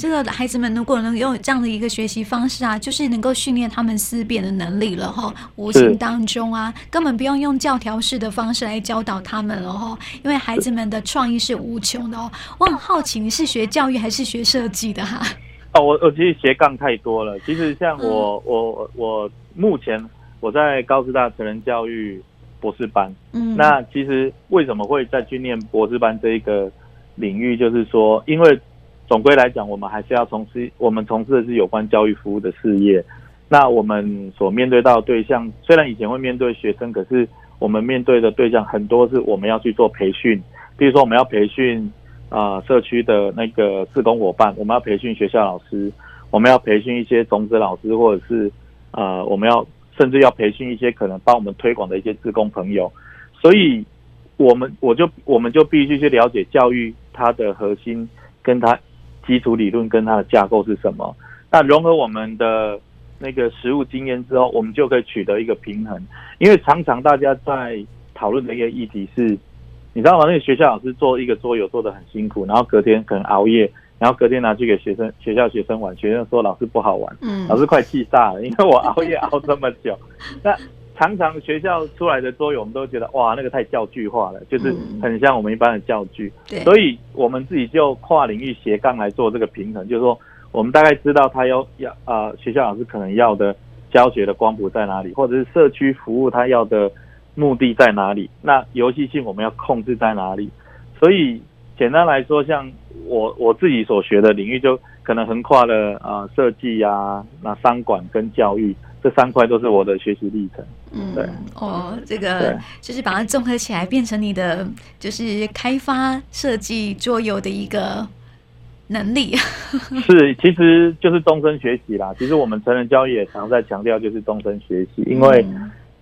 这个孩子们如果能用这样的一个学习方式啊，就是能够训练他们思辨的能力了哈。无形当中啊，根本不用用教条式的方式来教导他们了哈。因为孩子们的创意是无穷的哦。我很好奇，你是学教育还是学设计的哈？哦，我我其实斜杠太多了。其实像我、嗯、我我目前我在高师大成人教育博士班，嗯，那其实为什么会再去念博士班这一个领域，就是说，因为。总归来讲，我们还是要从事我们从事的是有关教育服务的事业。那我们所面对到的对象，虽然以前会面对学生，可是我们面对的对象很多是我们要去做培训。比如说，我们要培训啊、社区的那个志工伙伴，我们要培训学校老师，我们要培训一些种子老师，或者是啊、我们要甚至要培训一些可能帮我们推广的一些志工朋友。所以，我们我就我们就必须去了解教育它的核心跟它。基础理论跟它的架构是什么？那融合我们的那个实务经验之后，我们就可以取得一个平衡。因为常常大家在讨论的一个议题是，你知道吗？那个学校老师做一个桌游做得很辛苦，然后隔天可能熬夜，然后隔天拿去给学生学校学生玩，学生说老师不好玩，嗯，老师快气炸了，因为我熬夜熬这么久。那常常学校出来的桌游，我们都觉得哇，那个太教具化了，就是很像我们一般的教具。对，所以我们自己就跨领域斜杠来做这个平衡，就是说，我们大概知道他要要啊、呃，学校老师可能要的教学的光谱在哪里，或者是社区服务他要的目的在哪里，那游戏性我们要控制在哪里。所以简单来说，像我我自己所学的领域，就可能横跨了啊设计啊，那商管跟教育。这三块都是我的学习历程。嗯，对，哦，这个就是把它综合起来，变成你的就是开发设计桌游的一个能力。是，其实就是终身学习啦。其实我们成人教育也常在强调，就是终身学习。因为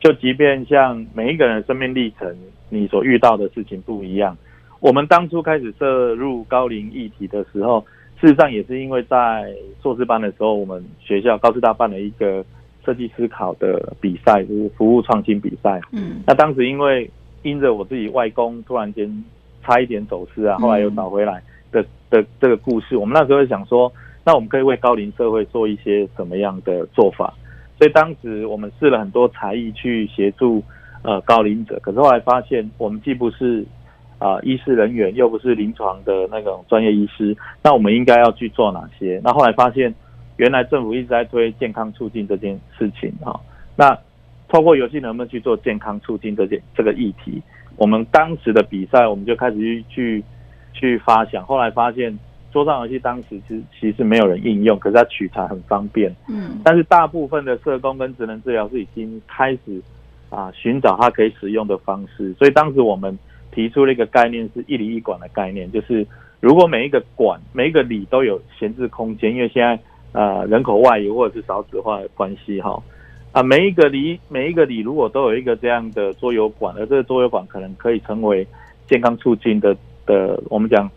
就即便像每一个人生命历程，你所遇到的事情不一样。我们当初开始涉入高龄议题的时候，事实上也是因为在硕士班的时候，我们学校高师大办了一个。设计思考的比赛就是服务创新比赛。嗯，那当时因为因着我自己外公突然间差一点走失啊，后来又找回来的的这个故事，我们那时候想说，那我们可以为高龄社会做一些什么样的做法？所以当时我们试了很多才艺去协助呃高龄者，可是后来发现我们既不是啊、呃、医师人员，又不是临床的那种专业医师，那我们应该要去做哪些？那后来发现。原来政府一直在推健康促进这件事情哈，那透过游戏能不能去做健康促进这件这个议题？我们当时的比赛，我们就开始去去去发想，后来发现桌上游戏当时其实其实没有人应用，可是它取材很方便，嗯，但是大部分的社工跟职能治疗师已经开始啊寻找它可以使用的方式，所以当时我们提出了一个概念，是一里一管的概念，就是如果每一个管每一个里都有闲置空间，因为现在。呃，人口外移或者是少子化的关系哈，啊，每一个里每一个里如果都有一个这样的桌游馆，而这个桌游馆可能可以成为健康促进的的，我们讲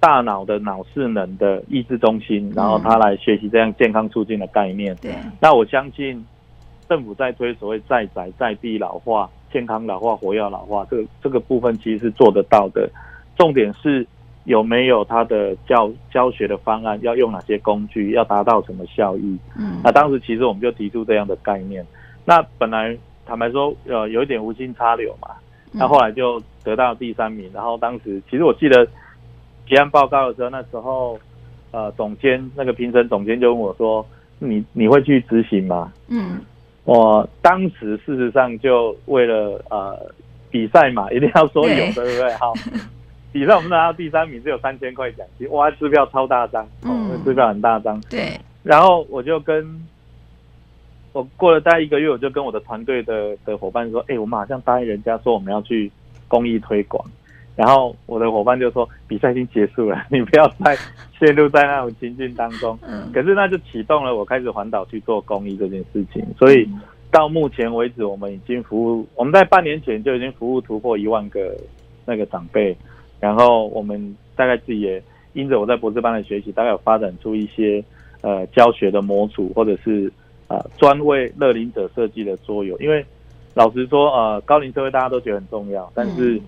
大脑的脑势能的意志中心，然后他来学习这样健康促进的概念。对，那我相信政府在推所谓在宅在地老化、健康老化、活跃老化，这个这个部分其实是做得到的，重点是。有没有他的教教学的方案？要用哪些工具？要达到什么效益？嗯，那当时其实我们就提出这样的概念。那本来坦白说，呃，有一点无心插柳嘛。那后来就得到第三名。然后当时其实我记得结案报告的时候，那时候呃，总监那个评审总监就问我说：“你你会去执行吗？”嗯，我当时事实上就为了呃比赛嘛，一定要说有，对，对不对？好。比赛我们拿到第三名，只有三千块奖金，哇，支票超大张，哦，支票很大张。对。然后我就跟，我过了大概一个月，我就跟我的团队的的伙伴说，哎，我们好像答应人家说我们要去公益推广，然后我的伙伴就说，比赛已经结束了，你不要再陷入在那种情境当中。嗯。可是那就启动了我开始环岛去做公益这件事情，所以到目前为止，我们已经服务，我们在半年前就已经服务突破一万个那个长辈。然后我们大概自己也因着我在博士班的学习，大概有发展出一些呃教学的模组，或者是呃专为乐龄者设计的桌游。因为老实说，呃高龄社会大家都觉得很重要，但是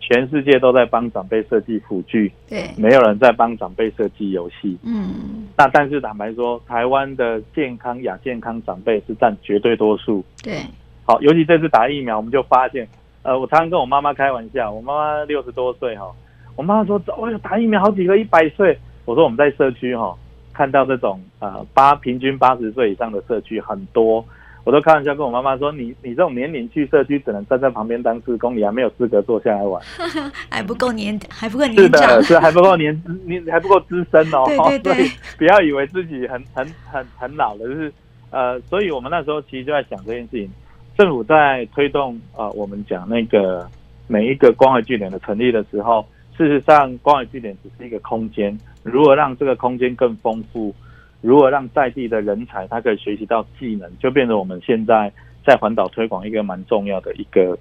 全世界都在帮长辈设计辅具，对，没有人在帮长辈设计游戏。嗯，那但是坦白说，台湾的健康亚健康长辈是占绝对多数。对，好，尤其这次打疫苗，我们就发现，呃，我常常跟我妈妈开玩笑，我妈妈六十多岁哈，我妈妈说，哦哟，打疫苗好几个一百岁，我说我们在社区哈看到这种呃八平均八十岁以上的社区很多。我都开玩笑跟我妈妈说：“你你这种年龄去社区，只能站在旁边当志工，你还没有资格坐下来玩，还不够年，还不够年长。是的，是 还不够年，你还不够资深哦。对对对，所以不要以为自己很很很很老了，就是呃，所以我们那时候其实就在想这件事情。政府在推动啊、呃，我们讲那个每一个关怀据点的成立的时候，事实上关怀据点只是一个空间，如何让这个空间更丰富？”如何让在地的人才他可以学习到技能，就变成我们现在在环岛推广一个蛮重要的一个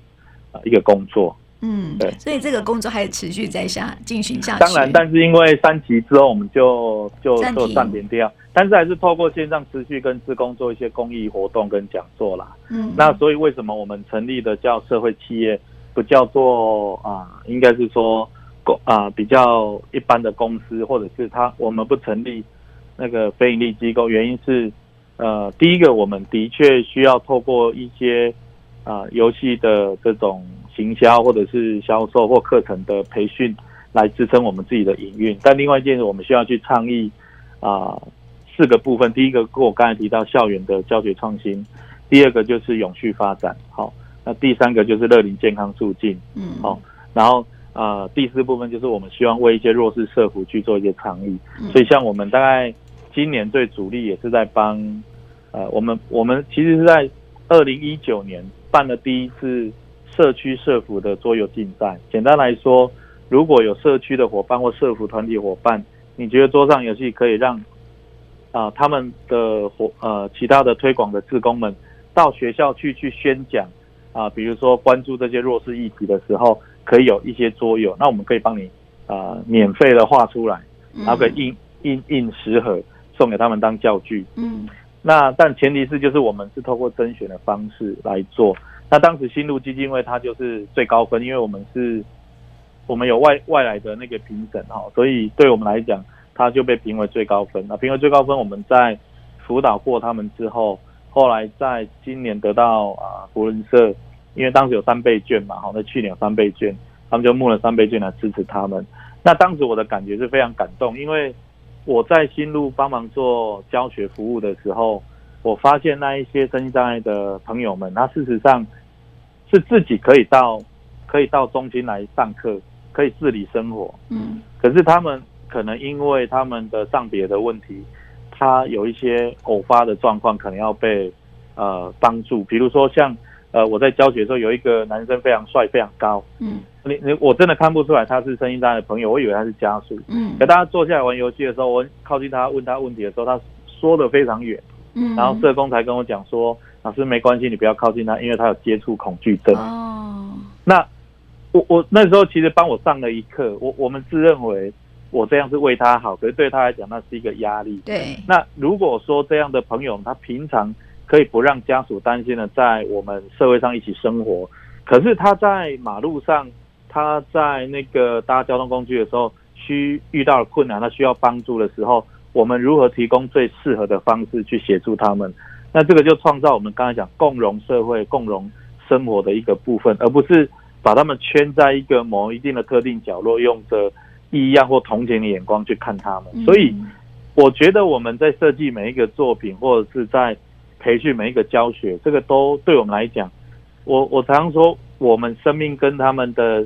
呃一个工作。嗯，对，所以这个工作还持续在下进行下去。当然，但是因为三级之后，我们就就就暂停掉，但是还是透过线上持续跟职工做一些公益活动跟讲座啦。嗯，那所以为什么我们成立的叫社会企业，不叫做啊、呃，应该是说公啊比较一般的公司，或者是他我们不成立。那个非盈利机构，原因是，呃，第一个，我们的确需要透过一些啊、呃、游戏的这种行销或者是销售或课程的培训来支撑我们自己的营运。但另外一件事，我们需要去倡议啊、呃、四个部分。第一个，跟我刚才提到校园的教学创新；第二个就是永续发展，好；那第三个就是乐龄健康促进，嗯，好，然后。啊、呃，第四部分就是我们希望为一些弱势社福去做一些倡议，所以像我们大概今年最主力也是在帮，呃，我们我们其实是在二零一九年办了第一次社区社福的桌游竞赛。简单来说，如果有社区的伙伴或社福团体伙伴，你觉得桌上游戏可以让啊、呃、他们的活呃其他的推广的志工们到学校去去宣讲啊、呃，比如说关注这些弱势议题的时候。可以有一些桌游，那我们可以帮你啊、呃、免费的画出来，然后可以印印印十盒送给他们当教具。嗯，那但前提是就是我们是透过甄选的方式来做。那当时新路基金会它就是最高分，因为我们是，我们有外外来的那个评审哈，所以对我们来讲，它就被评为最高分。那评为最高分，我们在辅导过他们之后，后来在今年得到啊扶轮社。因为当时有三倍券嘛，好，那去年有三倍券，他们就募了三倍券来支持他们。那当时我的感觉是非常感动，因为我在新路帮忙做教学服务的时候，我发现那一些身心障碍的朋友们，他事实上是自己可以到可以到中心来上课，可以自理生活。嗯。可是他们可能因为他们的上别的问题，他有一些偶发的状况，可能要被呃帮助，比如说像。呃，我在教学的时候，有一个男生非常帅，非常高。嗯，你你我真的看不出来他是声音障碍的朋友，我以为他是家属。嗯，可大家坐下来玩游戏的时候，我靠近他问他问题的时候，他说的非常远。嗯，然后社工才跟我讲说，老师没关系，你不要靠近他，因为他有接触恐惧症。哦，那我我那时候其实帮我上了一课，我我们自认为我这样是为他好，可是对他来讲那是一个压力。对，那如果说这样的朋友，他平常。可以不让家属担心的，在我们社会上一起生活。可是他在马路上，他在那个搭交通工具的时候，需遇到了困难，他需要帮助的时候，我们如何提供最适合的方式去协助他们？那这个就创造我们刚才讲共融社会、共融生活的一个部分，而不是把他们圈在一个某一定的特定角落，用着异样或同情的眼光去看他们。所以，我觉得我们在设计每一个作品，或者是在培训每一个教学，这个都对我们来讲，我我常常说，我们生命跟他们的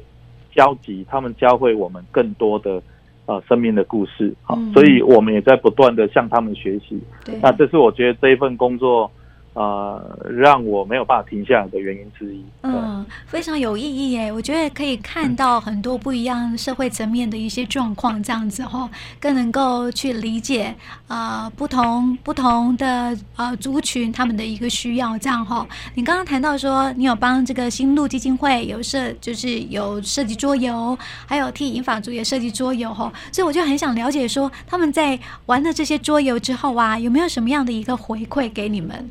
交集，他们教会我们更多的呃生命的故事，好，所以我们也在不断的向他们学习。那这是我觉得这一份工作。呃，让我没有办法停下来的原因之一。嗯，非常有意义耶！我觉得可以看到很多不一样社会层面的一些状况，这样子哈，更能够去理解啊、呃、不同不同的呃族群他们的一个需要，这样哈。你刚刚谈到说，你有帮这个新路基金会有设，就是有设计桌游，还有替银发族也设计桌游哈，所以我就很想了解说，他们在玩了这些桌游之后啊，有没有什么样的一个回馈给你们？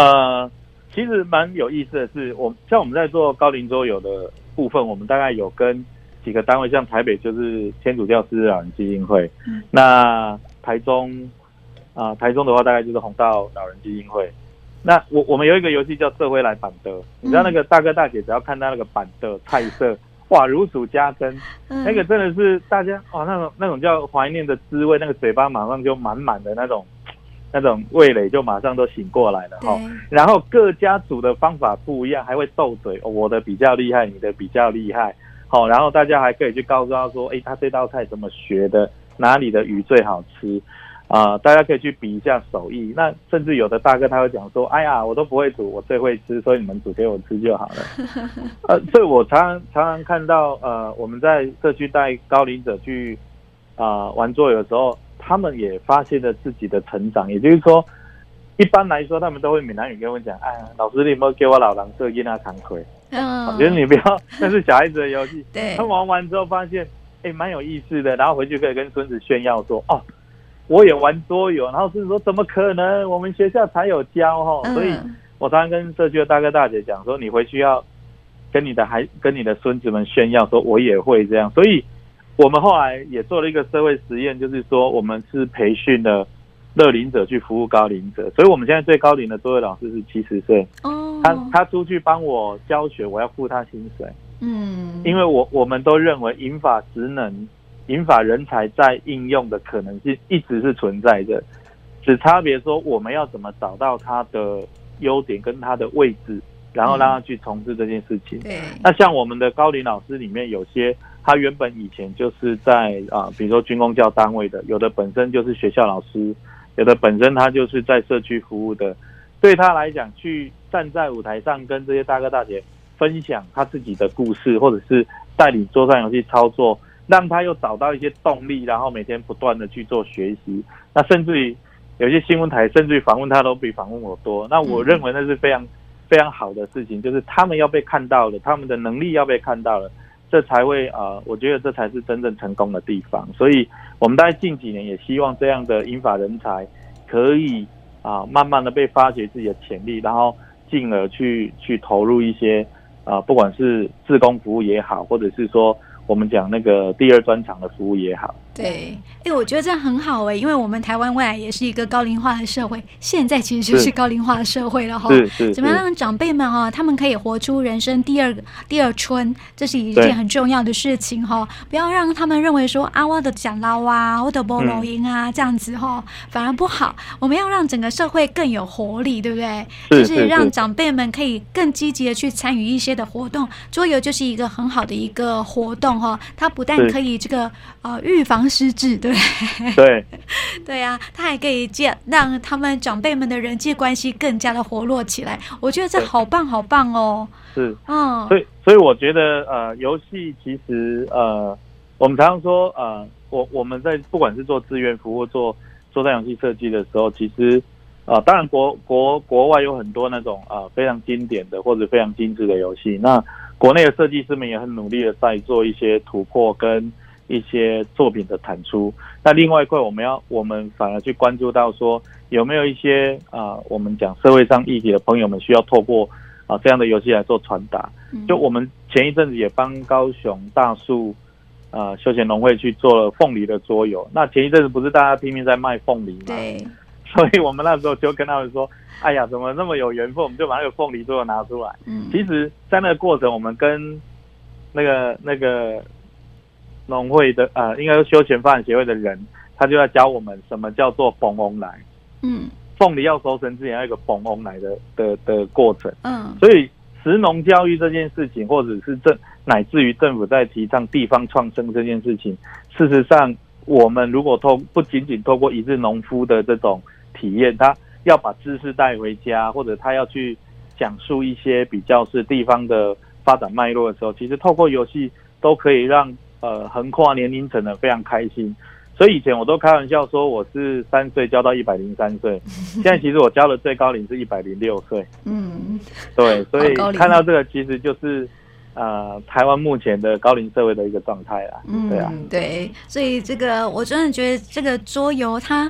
呃，其实蛮有意思的是，我像我们在做高龄桌游的部部分，我们大概有跟几个单位，像台北就是天主教失智老人基金会，嗯、那台中啊、呃，台中的话大概就是红道老人基金会。那我我们有一个游戏叫社会来板的，你知道那个大哥大姐只要看到那个板的菜色，哇，如数家珍，那个真的是大家哇，那种那种叫怀念的滋味，那个嘴巴马上就满满的那种。那种味蕾就马上都醒过来了哈，然后各家煮的方法不一样，还会斗嘴，哦，我的比较厉害，你的比较厉害，好，然后大家还可以去告诉他说，哎，他这道菜怎么学的，哪里的鱼最好吃，啊，大家可以去比一下手艺。那甚至有的大哥他会讲说，哎呀，我都不会煮，我最会吃，所以你们煮给我吃就好了。呃，所以我常常常常看到，呃，我们在社区带高龄者去啊、呃、玩桌游的时候。他们也发现了自己的成长，也就是说，一般来说，他们都会闽南语跟我讲：“哎，老师，你有没有给我老狼这囡仔惭愧？”嗯，我觉得你不要，那是小孩子的游戏。对，他玩完之后发现，哎，蛮有意思的，然后回去可以跟孙子炫耀说：“哦，我也玩桌游。”然后孙子说：“怎么可能？我们学校才有教哈。”所以，我常常跟社区的大哥大姐讲说：“你回去要跟你的孩、跟你的孙子们炫耀说，我也会这样。”所以。我们后来也做了一个社会实验，就是说我们是培训了乐龄者去服务高龄者，所以我们现在最高龄的桌游老师是七十岁。哦，他他出去帮我教学，我要付他薪水。嗯，因为我我们都认为银发职能、银发人才在应用的可能性一直是存在的，只差别说我们要怎么找到他的优点跟他的位置，然后让他去从事这件事情。对，那像我们的高龄老师里面有些。他原本以前就是在啊，比如说军工教单位的，有的本身就是学校老师，有的本身他就是在社区服务的。对他来讲，去站在舞台上跟这些大哥大姐分享他自己的故事，或者是带领桌上游戏操作，让他又找到一些动力，然后每天不断的去做学习。那甚至于有些新闻台甚至于访问他都比访问我多。那我认为那是非常非常好的事情，就是他们要被看到了，他们的能力要被看到了。这才会啊、我觉得这才是真正成功的地方。所以，我们在近几年也希望这样的英法人才可以啊、慢慢的被发掘自己的潜力，然后进而去去投入一些啊、不管是自工服务也好，或者是说我们讲那个第二专长的服务也好。对，哎，我觉得这样很好哎，因为我们台湾未来也是一个高龄化的社会，现在其实就是高龄化的社会了哈。怎么样让长辈们哈，他们可以活出人生第二第二春，这是一件很重要的事情哈。不要让他们认为说啊，我的讲老啊，我的菠萝音啊，这样子哈，反而不好。我们要让整个社会更有活力，对不对？就是让长辈们可以更积极的去参与一些的活动，桌游就是一个很好的一个活动哈。它不但可以这个呃预防。失智对 对对啊，他还可以这样让他们长辈们的人际关系更加的活络起来。我觉得这好棒好棒哦。是，嗯，所以所以我觉得呃，游戏其实呃，我们常常说呃，我我们在不管是做志愿服务、做做这样游戏设计的时候，其实呃，当然国国国外有很多那种呃非常经典的或者非常精致的游戏，那国内的设计师们也很努力的在做一些突破跟。一些作品的产出，那另外一块我们要，我们反而去关注到说，有没有一些啊、呃，我们讲社会上议题的朋友们需要透过啊、呃、这样的游戏来做传达。就我们前一阵子也帮高雄大树啊、呃、休闲农会去做了凤梨的桌游。那前一阵子不是大家拼命在卖凤梨吗？对。所以我们那时候就跟他们说，哎呀，怎么那么有缘分，我们就把那个凤梨桌游拿出来。嗯。其实，在那个过程，我们跟那个那个。农会的呃，应该是休闲发展协会的人，他就要教我们什么叫做凤凰来。嗯，凤梨要收成之前要一个凤凰来的的的过程。嗯，所以食农教育这件事情，或者是政乃至于政府在提倡地方创生这件事情，事实上，我们如果透不仅仅透过一日农夫的这种体验，他要把知识带回家，或者他要去讲述一些比较是地方的发展脉络的时候，其实透过游戏都可以让。呃，横跨年龄层的非常开心，所以以前我都开玩笑说我是三岁教到一百零三岁，现在其实我教的最高龄是一百零六岁。嗯，对，所以看到这个其实就是呃台湾目前的高龄社会的一个状态啦。嗯，对啊，对，所以这个我真的觉得这个桌游它。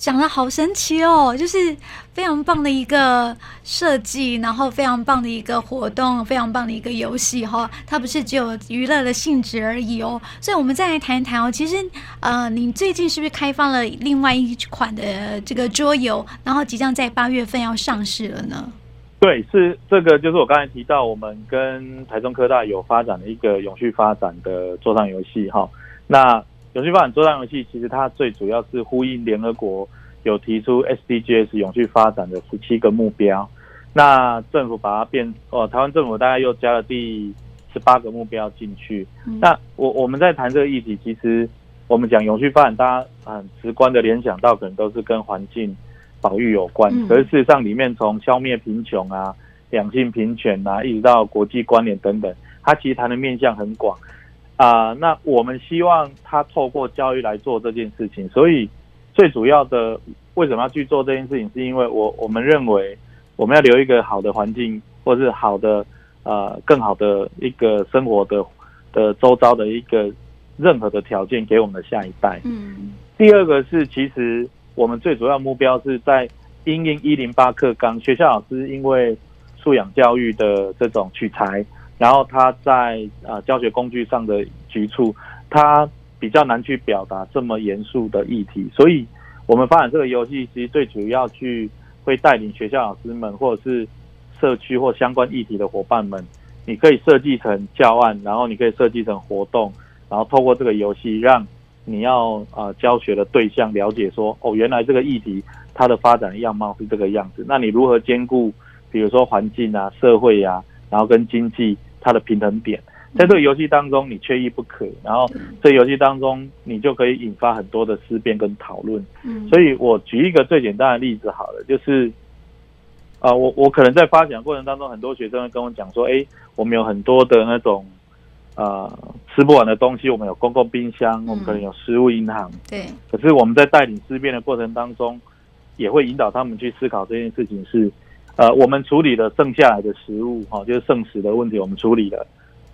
讲得好神奇哦，就是非常棒的一个设计，然后非常棒的一个活动，非常棒的一个游戏哈、它不是只有娱乐的性质而已哦。所以，我们再来谈一谈哦。其实，呃，你最近是不是开放了另外一款的这个桌游，然后即将在八月份要上市了呢？对，是这个，就是我刚才提到，我们跟台中科大有发展的一个永续发展的桌上游戏哈。那永续发展桌上游戏，其实它最主要是呼应联合国有提出 SDGs 永续发展的十七个目标。那政府把它变哦，台湾政府大概又加了第十八个目标进去。嗯、那我我们在谈这个议题，其实我们讲永续发展，大家很直观的联想到可能都是跟环境保育有关。可是事实上，里面从消灭贫穷啊、两性平权啊，一直到国际关联等等，它其实谈的面向很广。啊、呃，那我们希望他透过教育来做这件事情，所以最主要的为什么要去做这件事情，是因为我我们认为我们要留一个好的环境，或是好的呃更好的一个生活的的周遭的一个任何的条件给我们的下一代。嗯，第二个是其实我们最主要目标是在因应一零八课纲，学校老师因为素养教育的这种取材。然后他在啊教学工具上的局促，他比较难去表达这么严肃的议题，所以我们发展这个游戏，其实最主要去会带领学校老师们，或者是社区或相关议题的伙伴们，你可以设计成教案，然后你可以设计成活动，然后透过这个游戏，让你要啊教学的对象了解说，哦，原来这个议题它的发展样貌是这个样子，那你如何兼顾，比如说环境啊、社会呀、啊，然后跟经济。它的平衡点，在这个游戏当中你缺一不可，然后这个游戏当中你就可以引发很多的思辨跟讨论。嗯，所以我举一个最简单的例子好了，就是，啊，我我可能在发展过程当中，很多学生会跟我讲说，哎，我们有很多的那种，呃，吃不完的东西，我们有公共冰箱，我们可能有食物银行，对。可是我们在带领思辨的过程当中，也会引导他们去思考这件事情是。呃，我们处理了剩下来的食物，哈，就是剩食的问题，我们处理了。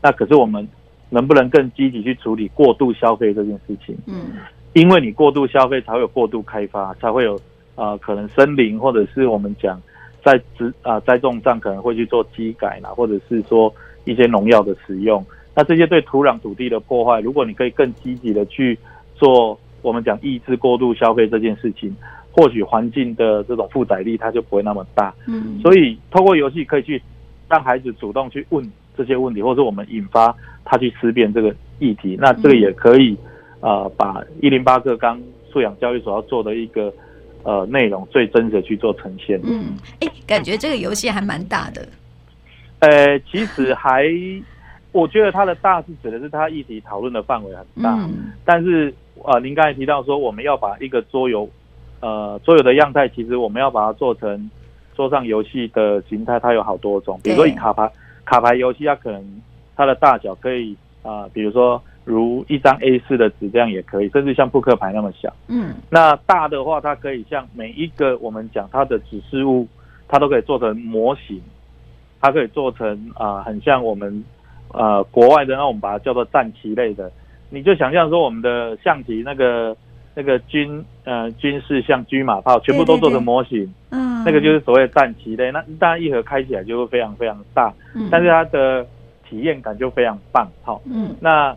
那可是我们能不能更积极去处理过度消费这件事情？嗯，因为你过度消费，才会有过度开发，才会有啊、呃，可能森林或者是我们讲在植啊栽种上可能会去做机改啦，或者是说一些农药的使用。那这些对土壤土地的破坏，如果你可以更积极的去做，我们讲抑制过度消费这件事情。或许环境的这种负载力，它就不会那么大。嗯，所以透过游戏可以去让孩子主动去问这些问题，或者我们引发他去思辨这个议题。那这个也可以，呃，把一零八课纲素养教育所要做的一个呃内容最真实的去做呈现。嗯，哎，感觉这个游戏还蛮大的。呃，其实还，我觉得它的大是指的是它议题讨论的范围很大。嗯，但是呃，您刚才提到说我们要把一个桌游。呃，所有的样态其实我们要把它做成桌上游戏的形态，它有好多种。比如说以卡牌卡牌游戏，它可能它的大小可以啊、呃，比如说如一张 A 四的纸这样也可以，甚至像扑克牌那么小。嗯，那大的话，它可以像每一个我们讲它的指示物，它都可以做成模型，它可以做成啊、呃，很像我们呃国外的，那我们把它叫做战棋类的。你就想象说我们的象棋那个。那个军呃军事像车马炮全部都做成模型，嗯，那个就是所谓的战棋类。那当然一盒开起来就会非常非常大，嗯，但是它的体验感就非常棒，好，嗯，那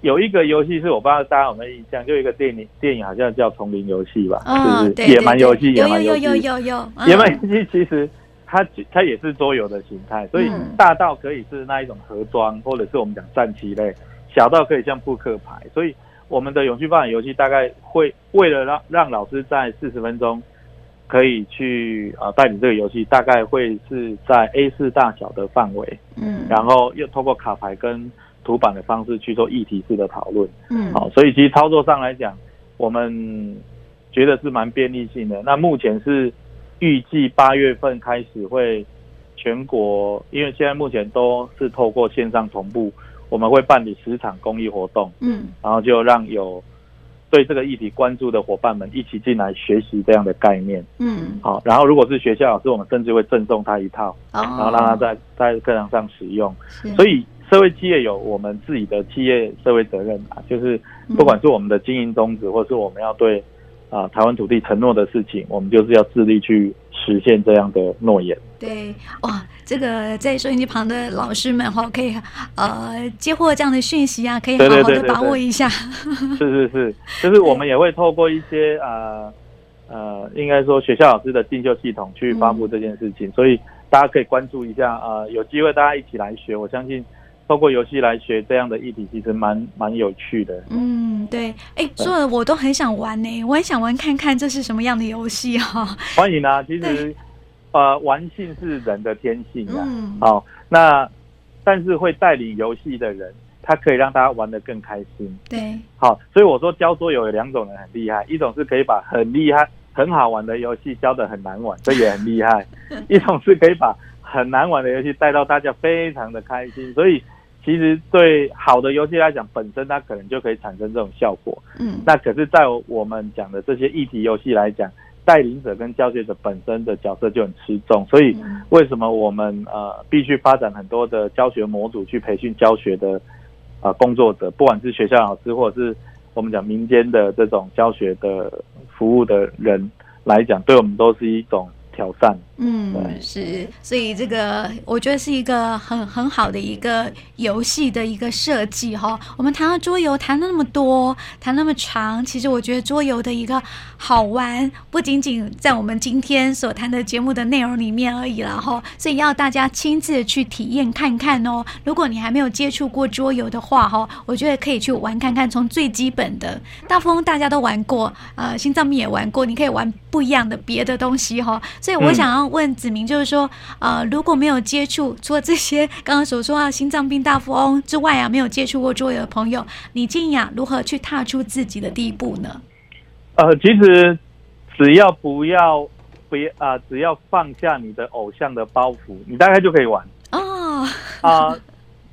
有一个游戏是我不知道大家有没有印象，就一个电影电影好像叫《丛林游戏》吧，哦，是不是？野蛮游戏？野蛮游戏。有有有有有，嗯，野蛮游戏其实它它也是桌游的形态，所以大到可以是那一种盒装，或者是我们讲战棋类，小到可以像扑克牌，所以。我们的永续发展游戏大概会为了让让老师在四十分钟可以去啊带领这个游戏，大概会是在 A 四大小的范围，嗯，然后又透过卡牌跟图板的方式去做议题式的讨论，嗯，好，所以其实操作上来讲，我们觉得是蛮便利性的。那目前是预计八月份开始会全国，因为现在目前都是透过线上同步。我们会办理十场公益活动，嗯，然后就让有对这个议题关注的伙伴们一起进来学习这样的概念，嗯，好，然后如果是学校老师，我们甚至会赠送他一套，哦，然后让他在在课堂上使用。所以社会企业有我们自己的企业社会责任啊，就是不管是我们的经营宗旨，或是我们要对啊、呃、台湾土地承诺的事情，我们就是要致力去实现这样的诺言。对，哇，这个在收音机旁的老师们哈，可以呃接获这样的讯息啊，可以好好的把握一下。是是是，就是我们也会透过一些呃呃，应该说学校老师的进修系统去发布这件事情，嗯、所以大家可以关注一下啊、呃，有机会大家一起来学，我相信。透过游戏来学这样的议题，其实蛮蛮有趣的。嗯，对，哎，说的我都很想玩呢，我很想玩看看这是什么样的游戏哈。欢迎啊，其实呃，玩性是人的天性啊。嗯。好，那但是会带领游戏的人，他可以让大家玩得更开心。对。好，所以我说教桌游有两种人很厉害，一种是可以把很厉害、很好玩的游戏教得很难玩，这也很厉害；一种是可以把很难玩的游戏带到大家非常的开心，所以。其实对好的游戏来讲，本身它可能就可以产生这种效果。嗯，那可是，在我们讲的这些议题游戏来讲，带领者跟教学者本身的角色就很吃重。所以，为什么我们呃必须发展很多的教学模组去培训教学的呃工作者，不管是学校老师，或者是我们讲民间的这种教学的服务的人来讲，对我们都是一种挑战。嗯，是，所以这个我觉得是一个很很好的一个游戏的一个设计哈。我们谈到桌游，谈了那么多，谈那么长，其实我觉得桌游的一个好玩，不仅仅在我们今天所谈的节目的内容里面而已了哈。所以要大家亲自去体验看看哦。如果你还没有接触过桌游的话哈，我觉得可以去玩看看，从最基本的大富翁大家都玩过，呃，心脏病也玩过，你可以玩不一样的别的东西哈。所以我想要。问子明就是说，呃，如果没有接触，除了这些刚刚所说啊，心脏病大富翁之外啊，没有接触过桌游的朋友，你建议啊，如何去踏出自己的第一步呢？呃，其实只要不要不要啊、呃，只要放下你的偶像的包袱，你大概就可以玩哦。啊、呃，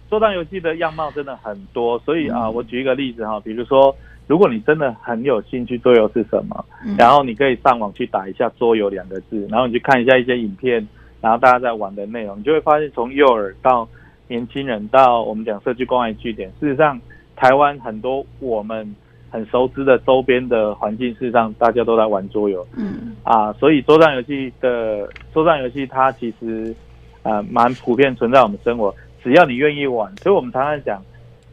桌上游戏的样貌真的很多，所以啊、呃，我举一个例子哈，比如说。如果你真的很有兴趣桌游是什么，然后你可以上网去打一下桌游两个字，然后你去看一下一些影片，然后大家在玩的内容，你就会发现从幼儿到年轻人到我们讲社区关爱据点，事实上台湾很多我们很熟知的周边的环境，事实上大家都在玩桌游。嗯啊，所以桌上游戏的桌上游戏它其实呃蛮普遍存在我们生活，只要你愿意玩，所以我们常常讲。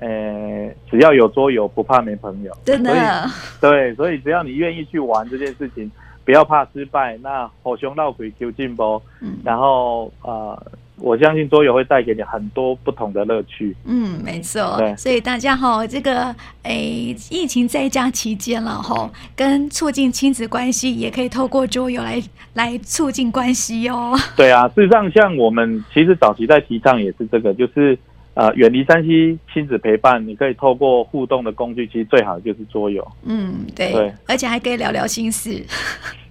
呃，只要有桌游，不怕没朋友。真的，对，所以只要你愿意去玩这件事情，不要怕失败。那火熊闹鬼求进步，嗯，然后呃，我相信桌游会带给你很多不同的乐趣。嗯，没错。对，所以大家哈，这个诶，疫情在家期间了哈，跟促进亲子关系，也可以透过桌游来来促进关系哦。对啊，事实上，像我们其实早期在提倡也是这个，就是。呃，远离山西亲子陪伴，你可以透过互动的工具，其实最好的就是桌游。嗯，对，对，而且还可以聊聊心事。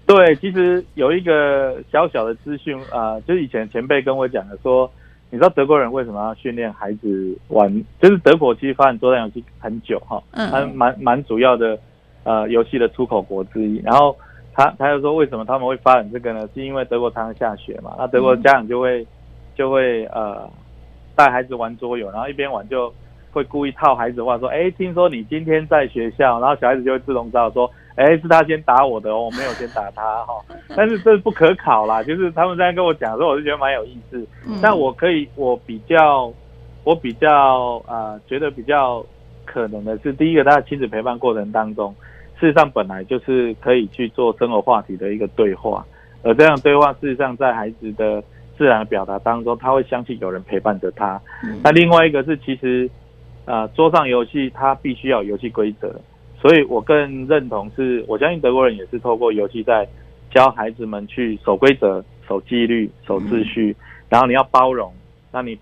对，其实有一个小小的资讯啊，就是以前前辈跟我讲的，说你知道德国人为什么要训练孩子玩？就是德国其实发展桌上游戏很久哈，嗯，蛮蛮蛮主要的呃游戏的出口国之一。然后他他就说，为什么他们会发展这个呢？是因为德国常常下雪嘛，那德国家长就会、嗯、就会呃。带孩子玩桌游，然后一边玩就会故意套孩子话说：“哎，听说你今天在学校。”然后小孩子就会自动知道说：“哎，是他先打我的哦，我没有先打他哈。”但是这是不可考啦，就是他们这样跟我讲的时候，我就觉得蛮有意思。但我可以，我比较，我比较啊、呃，觉得比较可能的是，第一个，他的亲子陪伴过程当中，事实上本来就是可以去做生活话题的一个对话，而这样对话事实上在孩子的。自然的表达当中，他会相信有人陪伴着他。嗯、那另外一个是，其实，呃，桌上游戏它必须要有游戏规则，所以我更认同是，我相信德国人也是透过游戏在教孩子们去守规则、守纪律、守秩序，嗯、然后你要包容，那你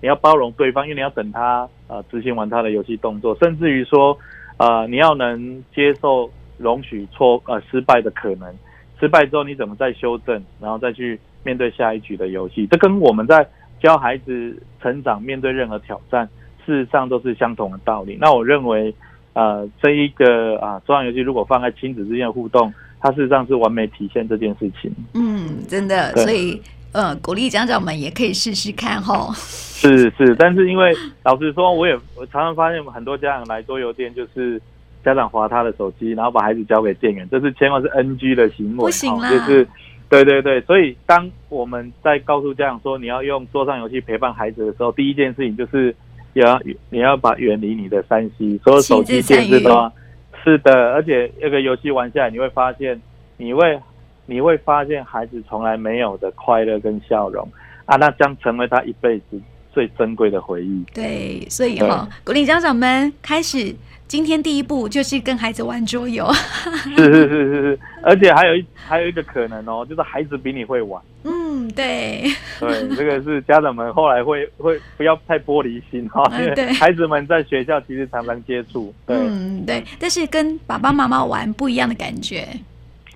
你要包容对方，因为你要等他呃执行完他的游戏动作，甚至于说，呃，你要能接受容许错呃失败的可能，失败之后你怎么再修正，然后再去。面对下一局的游戏，这跟我们在教孩子成长、面对任何挑战，事实上都是相同的道理。那我认为，呃，这一个啊，桌上游戏如果放在亲子之间的互动，它事实上是完美体现这件事情。嗯，真的，所以呃，鼓励家长们也可以试试看哈。是是，但是因为 老实说，我也我常常发现很多家长来桌游店就是家长划他的手机，然后把孩子交给店员，这是千万是 NG 的行为，不行啦，就是。对对对，所以当我们在告诉家长说你要用桌上游戏陪伴孩子的时候，第一件事情就是要你要把远离你的三 C，所有手机电视都要。是的，而且这个游戏玩下来，你会发现，你会你会发现孩子从来没有的快乐跟笑容啊，那将成为他一辈子最珍贵的回忆。对，所以哈、哦，鼓励家长们开始。今天第一步就是跟孩子玩桌游，是是是是是，而且还有一还有一个可能哦，就是孩子比你会玩。嗯，对，对，这个是家长们后来会会不要太玻璃心哈，因为孩子们在学校其实常常接触。对，嗯，对，但是跟爸爸妈妈玩不一样的感觉，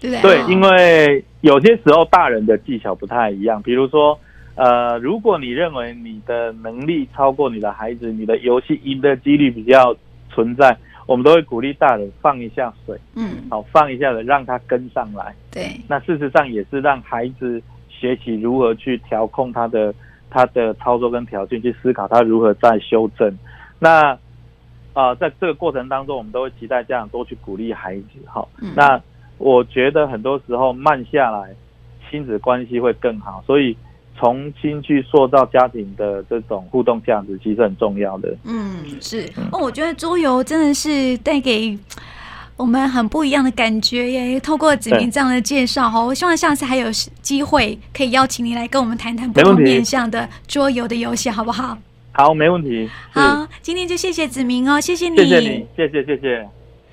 对不对？对，因为有些时候大人的技巧不太一样，比如说，呃，如果你认为你的能力超过你的孩子，你的游戏赢的几率比较。存在，我们都会鼓励大人放一下水，嗯，好，放一下的，让他跟上来。对，那事实上也是让孩子学习如何去调控他的他的操作跟条件，去思考他如何再修正。那啊、呃，在这个过程当中，我们都会期待家长多去鼓励孩子。好，嗯、那我觉得很多时候慢下来，亲子关系会更好。所以。重新去塑造家庭的这种互动价值，其实很重要的。嗯，是。哦，我觉得桌游真的是带给我们很不一样的感觉耶。透过子明这样的介绍哈，我希望下次还有机会可以邀请你来跟我们谈谈不同面向的桌游的游戏，好不好？好，没问题。好，今天就谢谢子明哦，谢谢你，谢谢你，谢谢谢谢。